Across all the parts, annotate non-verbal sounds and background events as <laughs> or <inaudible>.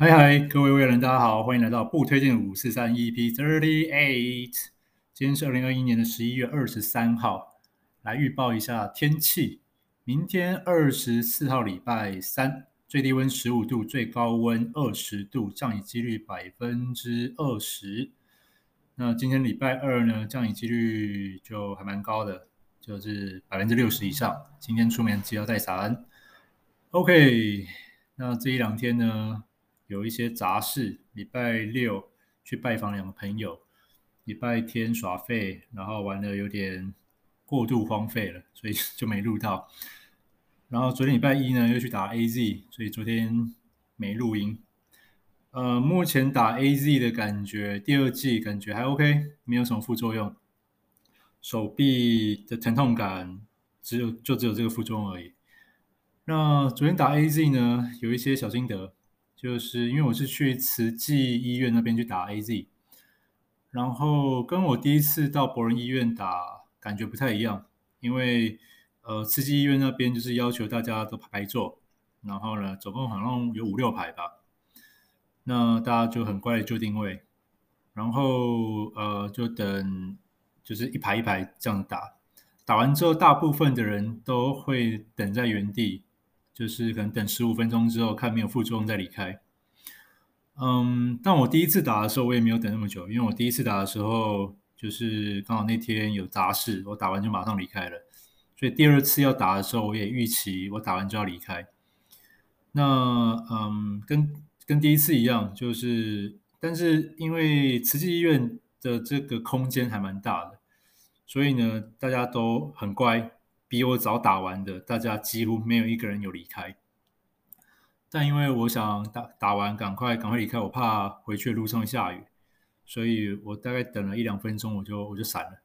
嗨嗨，各位未来人，大家好，欢迎来到不推荐五四三 EP Thirty Eight。今天是二零二一年的十一月二十三号，来预报一下天气。明天二十四号礼拜三，最低温十五度，最高温二十度，降雨几率百分之二十。那今天礼拜二呢，降雨几率就还蛮高的，就是百分之六十以上。今天出门记得带伞。OK，那这一两天呢？有一些杂事，礼拜六去拜访两个朋友，礼拜天耍废，然后玩的有点过度荒废了，所以 <laughs> 就没录到。然后昨天礼拜一呢，又去打 AZ，所以昨天没录音。呃，目前打 AZ 的感觉，第二季感觉还 OK，没有什么副作用。手臂的疼痛感只有就只有这个副作用而已。那昨天打 AZ 呢，有一些小心得。就是因为我是去慈济医院那边去打 AZ，然后跟我第一次到博仁医院打感觉不太一样，因为呃慈济医院那边就是要求大家都排坐，然后呢总共好像有五六排吧，那大家就很乖的就定位，然后呃就等就是一排一排这样打，打完之后大部分的人都会等在原地。就是可能等十五分钟之后，看没有副作用再离开。嗯，但我第一次打的时候，我也没有等那么久，因为我第一次打的时候，就是刚好那天有杂事，我打完就马上离开了。所以第二次要打的时候，我也预期我打完就要离开。那嗯，跟跟第一次一样，就是但是因为慈济医院的这个空间还蛮大的，所以呢，大家都很乖。比我早打完的，大家几乎没有一个人有离开。但因为我想打打完赶快赶快离开，我怕回去的路上下雨，所以我大概等了一两分钟，我就我就闪了。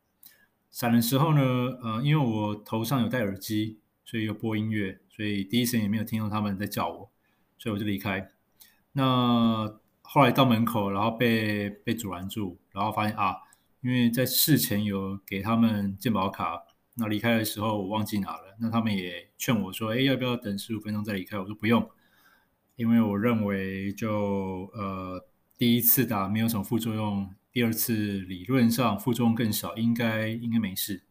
闪的时候呢，呃，因为我头上有戴耳机，所以有播音乐，所以第一声也没有听到他们在叫我，所以我就离开。那后来到门口，然后被被阻拦住，然后发现啊，因为在事前有给他们健保卡。那离开的时候我忘记拿了，那他们也劝我说：“哎，要不要等十五分钟再离开？”我说：“不用，因为我认为就呃第一次打没有什么副作用，第二次理论上副作用更少，应该应该没事。”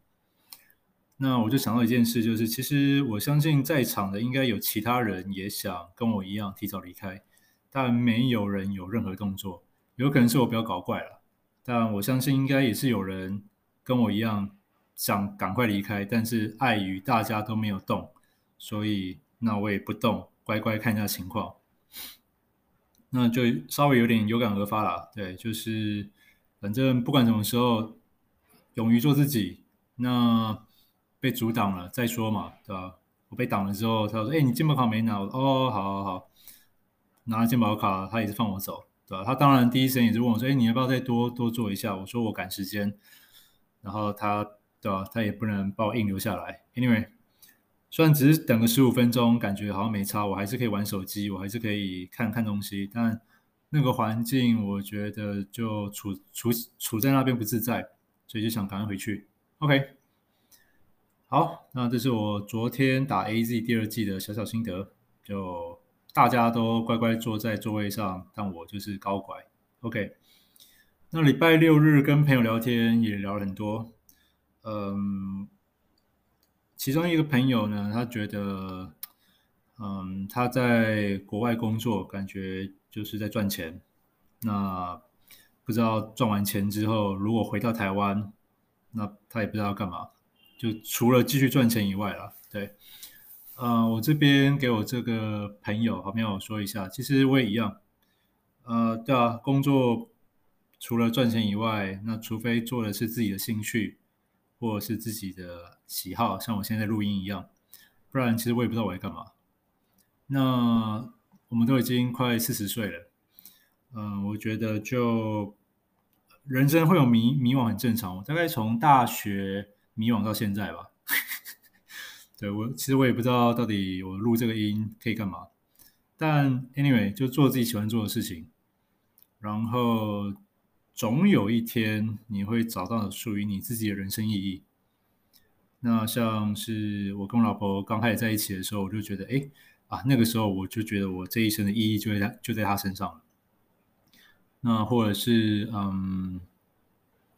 那我就想到一件事，就是其实我相信在场的应该有其他人也想跟我一样提早离开，但没有人有任何动作，有可能是我比较搞怪了，但我相信应该也是有人跟我一样。想赶快离开，但是碍于大家都没有动，所以那我也不动，乖乖看一下情况。那就稍微有点有感而发了，对，就是反正不管什么时候，勇于做自己。那被阻挡了再说嘛，对吧？我被挡了之后，他说：“哎，你健保卡没拿？”：“哦，好好好，拿了健保卡，他也是放我走，对吧？”他当然第一声也是问我说：“哎，你要不要再多多做一下？”我说：“我赶时间。”然后他。对吧？他也不能把我硬留下来。Anyway，虽然只是等个十五分钟，感觉好像没差，我还是可以玩手机，我还是可以看看东西。但那个环境，我觉得就处处处在那边不自在，所以就想赶快回去。OK，好，那这是我昨天打 AZ 第二季的小小心得。就大家都乖乖坐在座位上，但我就是高拐。OK，那礼拜六日跟朋友聊天也聊了很多。嗯，其中一个朋友呢，他觉得，嗯，他在国外工作，感觉就是在赚钱。那不知道赚完钱之后，如果回到台湾，那他也不知道干嘛，就除了继续赚钱以外了。对，呃，我这边给我这个朋友好朋友说一下，其实我也一样。呃，对啊，工作除了赚钱以外，那除非做的是自己的兴趣。或者是自己的喜好，像我现在录音一样，不然其实我也不知道我在干嘛。那我们都已经快四十岁了，嗯，我觉得就人生会有迷迷惘很正常。我大概从大学迷惘到现在吧。<laughs> 对，我其实我也不知道到底我录这个音可以干嘛，但 anyway 就做自己喜欢做的事情，然后。总有一天你会找到属于你自己的人生意义。那像是我跟我老婆刚开始在一起的时候，我就觉得，哎，啊，那个时候我就觉得我这一生的意义就在就在他身上了。那或者是嗯，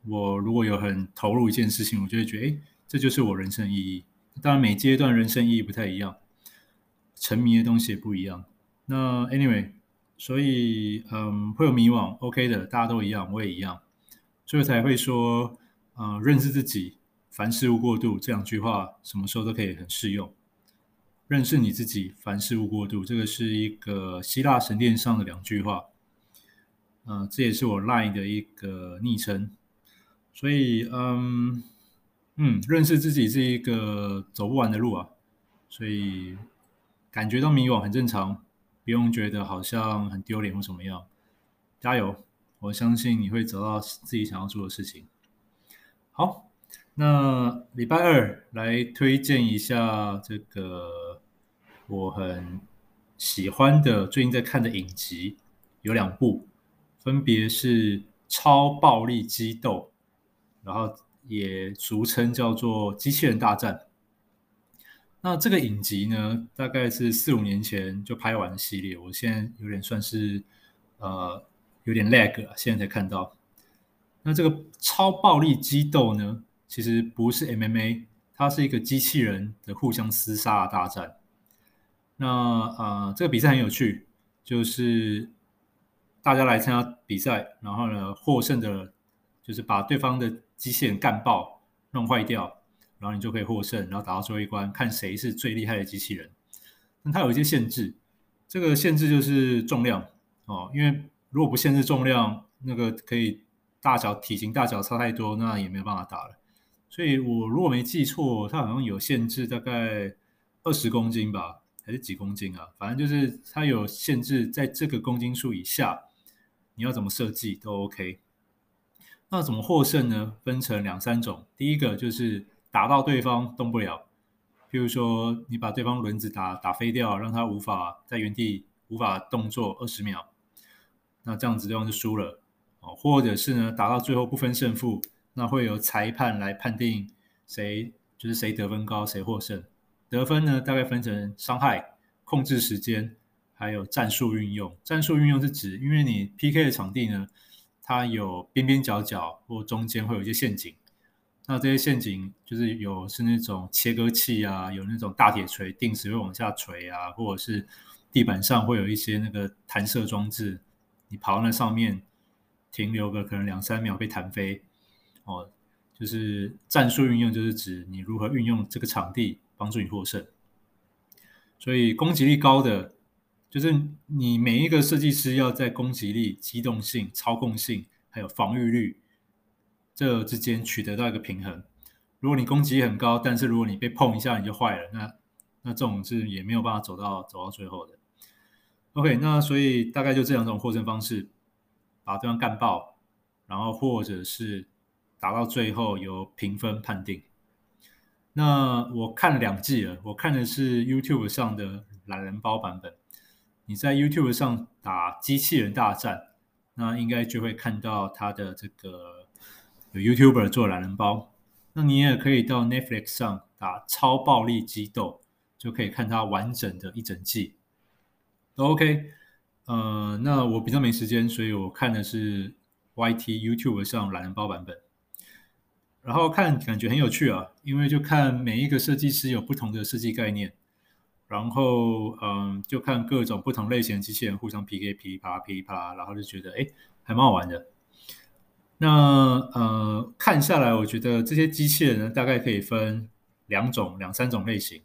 我如果有很投入一件事情，我就会觉得，哎，这就是我人生意义。当然，每阶段人生意义不太一样，沉迷的东西也不一样。那 anyway，所以嗯，会有迷惘，OK 的，大家都一样，我也一样，所以才会说，嗯，认识自己，凡事勿过度这两句话，什么时候都可以很适用。认识你自己，凡事勿过度，这个是一个希腊神殿上的两句话。嗯、这也是我 Line 的一个昵称。所以，嗯嗯，认识自己是一个走不完的路啊。所以，感觉到迷惘很正常，不用觉得好像很丢脸或怎么样。加油，我相信你会找到自己想要做的事情。好，那礼拜二来推荐一下这个。我很喜欢的，最近在看的影集有两部，分别是《超暴力激斗》，然后也俗称叫做《机器人大战》。那这个影集呢，大概是四五年前就拍完的系列，我现在有点算是呃有点 lag 啊，现在才看到。那这个《超暴力激斗》呢，其实不是 MMA，它是一个机器人的互相厮杀的大战。那、呃，这个比赛很有趣，就是大家来参加比赛，然后呢，获胜的，就是把对方的机器人干爆、弄坏掉，然后你就可以获胜，然后打到最后一关，看谁是最厉害的机器人。那它有一些限制，这个限制就是重量哦，因为如果不限制重量，那个可以大小体型大小差太多，那也没有办法打了。所以我如果没记错，它好像有限制，大概二十公斤吧。还是几公斤啊？反正就是它有限制，在这个公斤数以下，你要怎么设计都 OK。那怎么获胜呢？分成两三种。第一个就是打到对方动不了，譬如说你把对方轮子打打飞掉，让他无法在原地无法动作二十秒，那这样子对方就输了哦。或者是呢，打到最后不分胜负，那会由裁判来判定谁就是谁得分高，谁获胜。得分呢，大概分成伤害、控制时间，还有战术运用。战术运用是指，因为你 PK 的场地呢，它有边边角角或中间会有一些陷阱。那这些陷阱就是有是那种切割器啊，有那种大铁锤定时会往下锤啊，或者是地板上会有一些那个弹射装置，你跑到那上面停留个可能两三秒被弹飞。哦，就是战术运用，就是指你如何运用这个场地。帮助你获胜，所以攻击力高的就是你每一个设计师要在攻击力、机动性、操控性还有防御率这之间取得到一个平衡。如果你攻击很高，但是如果你被碰一下你就坏了，那那这种是也没有办法走到走到最后的。OK，那所以大概就这两种获胜方式：把对方干爆，然后或者是打到最后由评分判定。那我看了两季了，我看的是 YouTube 上的懒人包版本。你在 YouTube 上打机器人大战，那应该就会看到它的这个有 YouTuber 做懒人包。那你也可以到 Netflix 上打超暴力激斗，就可以看它完整的一整季。OK，呃，那我比较没时间，所以我看的是 YT YouTube 上懒人包版本。然后看感觉很有趣啊，因为就看每一个设计师有不同的设计概念，然后嗯，就看各种不同类型的机器人互相 PK，噼啪噼啪，然后就觉得哎，还蛮好玩的。那呃，看下来，我觉得这些机器人呢，大概可以分两种、两三种类型。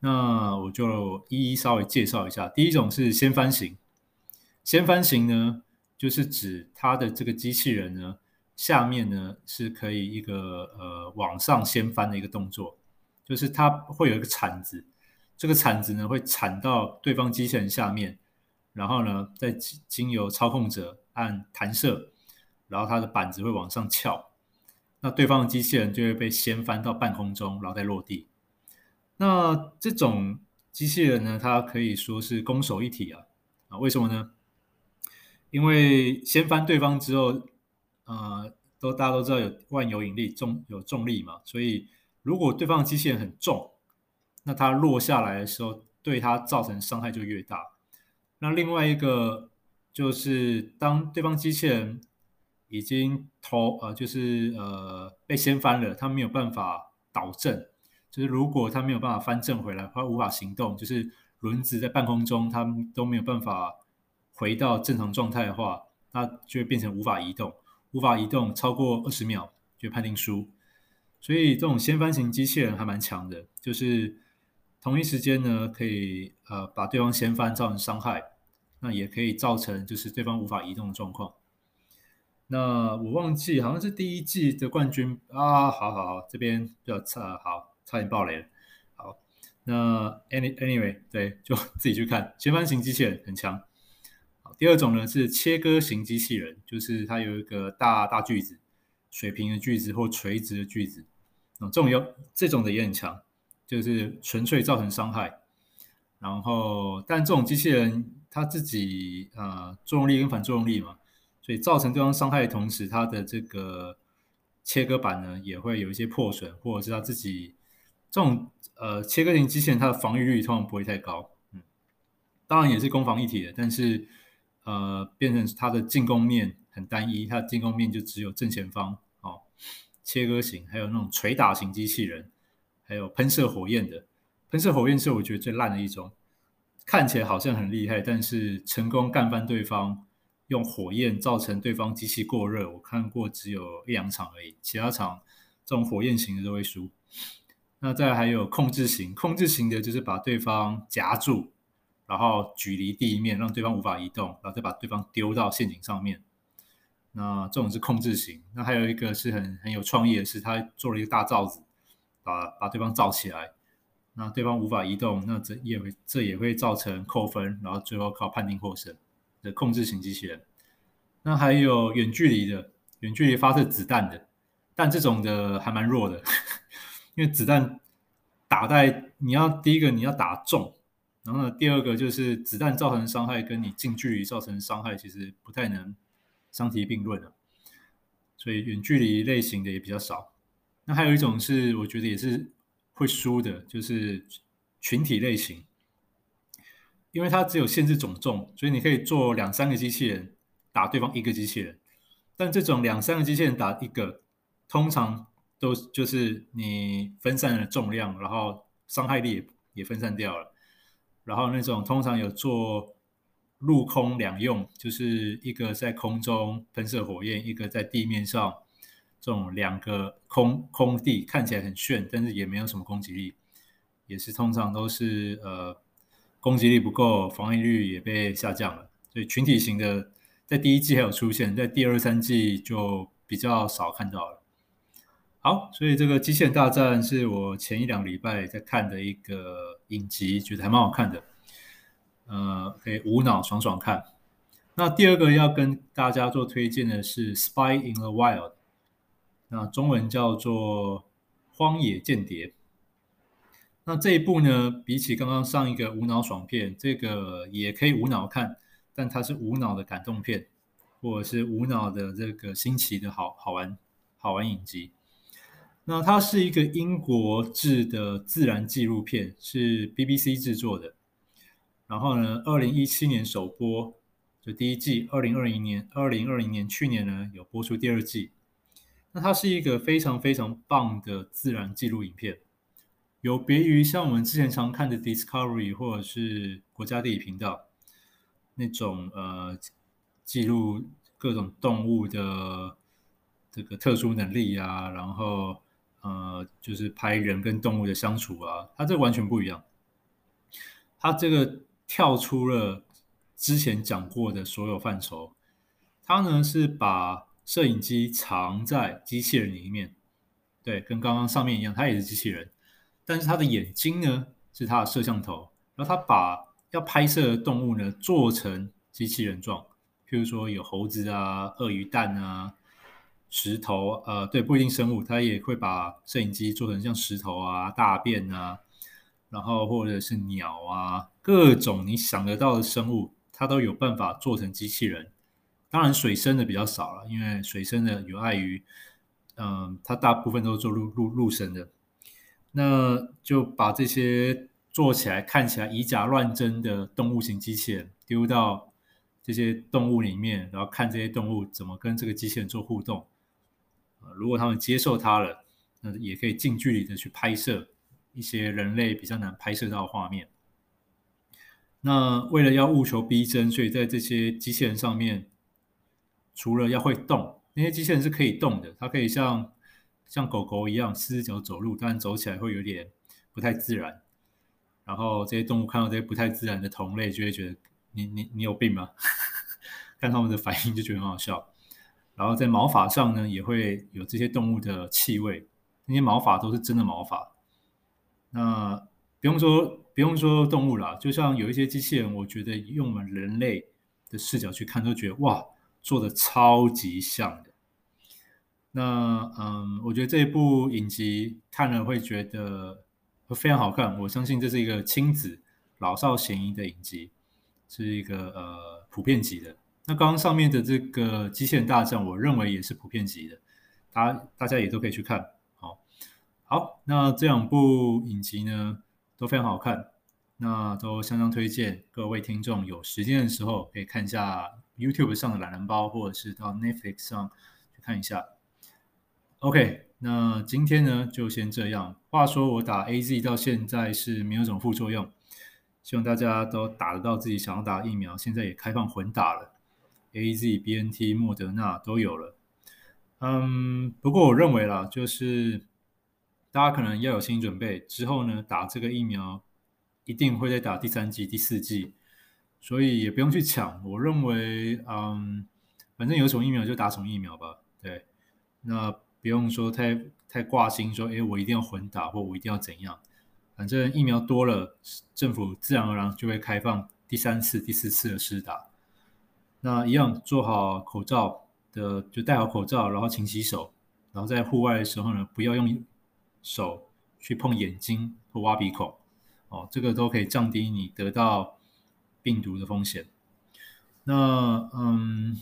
那我就一一稍微介绍一下。第一种是掀翻型，掀翻型呢，就是指它的这个机器人呢。下面呢是可以一个呃往上掀翻的一个动作，就是它会有一个铲子，这个铲子呢会铲到对方机器人下面，然后呢再经由操控者按弹射，然后它的板子会往上翘，那对方的机器人就会被掀翻到半空中，然后再落地。那这种机器人呢，它可以说是攻守一体啊啊，为什么呢？因为掀翻对方之后。呃，都大家都知道有万有引力，重有重力嘛，所以如果对方的机器人很重，那它落下来的时候，对它造成伤害就越大。那另外一个就是，当对方机器人已经头呃，就是呃被掀翻了，他没有办法导正，就是如果他没有办法翻正回来，他无法行动，就是轮子在半空中，他都没有办法回到正常状态的话，那就会变成无法移动，无法移动超过二十秒就判定输。所以这种掀翻型机器人还蛮强的，就是同一时间呢，可以呃把对方掀翻造成伤害，那也可以造成就是对方无法移动的状况。那我忘记好像是第一季的冠军啊，好好好，这边比较差，好差点爆雷了。好，那 any anyway <laughs> 对，就自己去看掀翻型机器人很强。好，第二种呢是切割型机器人，就是它有一个大大锯子。水平的锯子或垂直的锯子，那，这种有这种的也很强，就是纯粹造成伤害。然后，但这种机器人它自己啊、呃，作用力跟反作用力嘛，所以造成对方伤害的同时，它的这个切割板呢也会有一些破损，或者是它自己这种呃切割型机器人，它的防御率通常不会太高。嗯，当然也是攻防一体的，但是呃，变成它的进攻面。很单一，它的进攻面就只有正前方哦，切割型，还有那种捶打型机器人，还有喷射火焰的。喷射火焰是我觉得最烂的一种，看起来好像很厉害，但是成功干翻对方，用火焰造成对方机器过热，我看过只有一两场而已，其他场这种火焰型的都会输。那再还有控制型，控制型的就是把对方夹住，然后举离地面，让对方无法移动，然后再把对方丢到陷阱上面。那这种是控制型，那还有一个是很很有创意的是，他做了一个大罩子，把把对方罩起来，那对方无法移动，那这也会这也会造成扣分，然后最后靠判定获胜的控制型机器人。那还有远距离的，远距离发射子弹的，但这种的还蛮弱的，<laughs> 因为子弹打在你要第一个你要打中，然后呢第二个就是子弹造成的伤害跟你近距离造成的伤害其实不太能。相提并论了，所以远距离类型的也比较少。那还有一种是我觉得也是会输的，就是群体类型，因为它只有限制总重，所以你可以做两三个机器人打对方一个机器人。但这种两三个机器人打一个，通常都就是你分散了重量，然后伤害力也也分散掉了。然后那种通常有做。陆空两用，就是一个在空中喷射火焰，一个在地面上，这种两个空空地看起来很炫，但是也没有什么攻击力，也是通常都是呃攻击力不够，防御率也被下降了。所以群体型的在第一季还有出现，在第二三季就比较少看到了。好，所以这个机械大战是我前一两礼拜在看的一个影集，觉得还蛮好看的。呃，可以无脑爽爽看。那第二个要跟大家做推荐的是《Spy in the Wild》，那中文叫做《荒野间谍》。那这一部呢，比起刚刚上一个无脑爽片，这个也可以无脑看，但它是无脑的感动片，或者是无脑的这个新奇的好好玩好玩影集。那它是一个英国制的自然纪录片，是 BBC 制作的。然后呢，二零一七年首播，就第一季。二零二零年，二零二零年去年呢有播出第二季。那它是一个非常非常棒的自然纪录影片，有别于像我们之前常看的 Discovery 或者是国家地理频道那种呃记录各种动物的这个特殊能力啊，然后呃就是拍人跟动物的相处啊，它这完全不一样。它这个。跳出了之前讲过的所有范畴，他呢是把摄影机藏在机器人里面，对，跟刚刚上面一样，它也是机器人，但是它的眼睛呢是它的摄像头，然后他把要拍摄的动物呢做成机器人状，譬如说有猴子啊、鳄鱼蛋啊、石头，呃，对，不一定生物，他也会把摄影机做成像石头啊、大便啊。然后或者是鸟啊，各种你想得到的生物，它都有办法做成机器人。当然水生的比较少了，因为水生的有碍于，嗯，它大部分都是做陆陆陆生的。那就把这些做起来看起来以假乱真的动物型机器人丢到这些动物里面，然后看这些动物怎么跟这个机器人做互动。如果他们接受它了，那也可以近距离的去拍摄一些人类比较难拍摄到的画面。那为了要务求逼真，所以在这些机器人上面，除了要会动，那些机器人是可以动的，它可以像像狗狗一样四只脚走路，但走起来会有点不太自然。然后这些动物看到这些不太自然的同类，就会觉得你你你有病吗？<laughs> 看他们的反应就觉得很好笑。然后在毛发上呢，也会有这些动物的气味，那些毛发都是真的毛发。那不用说不用说动物啦，就像有一些机器人，我觉得用我们人类的视角去看，都觉得哇，做的超级像的。那嗯，我觉得这一部影集看了会觉得。非常好看，我相信这是一个亲子老少咸宜的影集，是一个呃普遍级的。那刚刚上面的这个机器人大战，我认为也是普遍级的，大家大家也都可以去看。好，好，那这两部影集呢都非常好看，那都相当推荐各位听众有时间的时候可以看一下 YouTube 上的懒人包，或者是到 Netflix 上去看一下。OK。那今天呢，就先这样。话说我打 AZ 到现在是没有什么副作用，希望大家都打得到自己想要打的疫苗。现在也开放混打了，AZ、BNT、莫德纳都有了。嗯，不过我认为啦，就是大家可能要有心理准备，之后呢打这个疫苗一定会再打第三剂、第四剂，所以也不用去抢。我认为，嗯，反正有什么疫苗就打什么疫苗吧。对，那。不用说太太挂心，说诶我一定要混打，或我一定要怎样。反正疫苗多了，政府自然而然就会开放第三次、第四次的施打。那一样做好口罩的，就戴好口罩，然后勤洗手。然后在户外的时候呢，不要用手去碰眼睛或挖鼻孔。哦，这个都可以降低你得到病毒的风险。那嗯。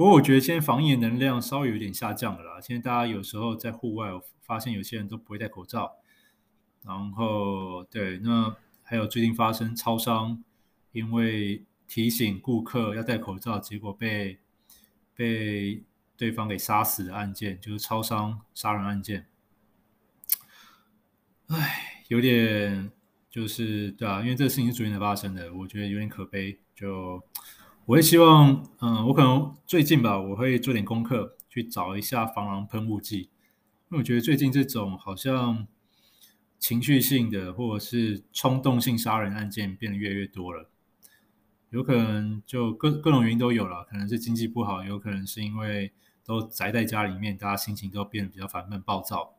不过我觉得现在防疫能量稍微有点下降了啦。现在大家有时候在户外，我发现有些人都不会戴口罩。然后，对，那还有最近发生超商因为提醒顾客要戴口罩，结果被被对方给杀死的案件，就是超商杀人案件。唉，有点就是对啊，因为这个事情是昨天才发生的，我觉得有点可悲。就。我会希望，嗯，我可能最近吧，我会做点功课，去找一下防狼喷雾剂，因为我觉得最近这种好像情绪性的或者是冲动性杀人案件变得越来越多了，有可能就各各种原因都有了，可能是经济不好，有可能是因为都宅在家里面，大家心情都变得比较烦闷暴躁。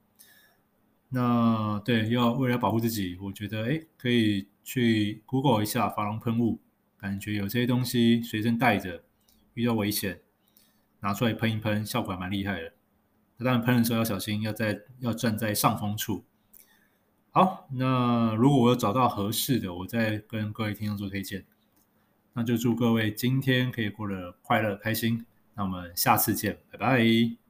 那对，要为了保护自己，我觉得诶可以去 Google 一下防狼喷雾。感觉有些东西随身带着，遇到危险拿出来喷一喷，效果还蛮厉害的。当然喷的时候要小心，要在要站在上风处。好，那如果我有找到合适的，我再跟各位听众做推荐。那就祝各位今天可以过得快乐开心。那我们下次见，拜拜。